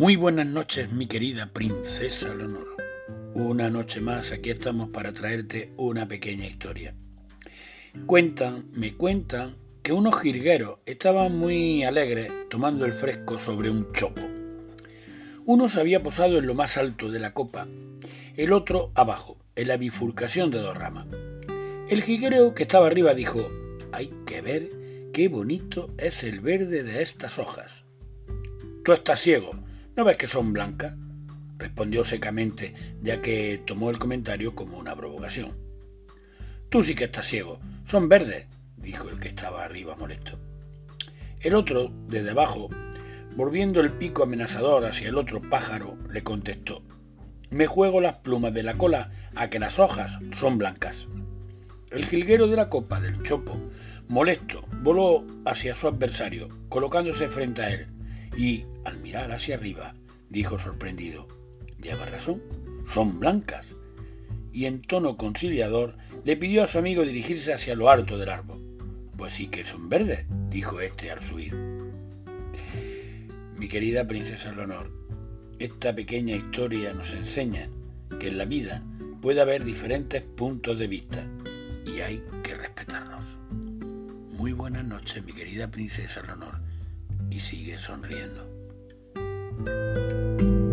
Muy buenas noches, mi querida princesa Leonor. Una noche más aquí estamos para traerte una pequeña historia. Cuentan, me cuentan, que unos jilgueros estaban muy alegres tomando el fresco sobre un chopo. Uno se había posado en lo más alto de la copa, el otro abajo, en la bifurcación de dos ramas. El jilguero que estaba arriba dijo, hay que ver qué bonito es el verde de estas hojas. Tú estás ciego, ¿no ves que son blancas? respondió secamente, ya que tomó el comentario como una provocación. Tú sí que estás ciego, son verdes, dijo el que estaba arriba molesto. El otro, desde abajo, volviendo el pico amenazador hacia el otro pájaro, le contestó Me juego las plumas de la cola a que las hojas son blancas. El jilguero de la copa del chopo, molesto, voló hacia su adversario, colocándose frente a él, y, hacia arriba, dijo sorprendido Lleva razón, son blancas. Y en tono conciliador le pidió a su amigo dirigirse hacia lo alto del árbol. Pues sí que son verdes, dijo éste al subir. Mi querida princesa Leonor, esta pequeña historia nos enseña que en la vida puede haber diferentes puntos de vista y hay que respetarlos. Muy buenas noches, mi querida princesa Leonor, y sigue sonriendo. Thank you.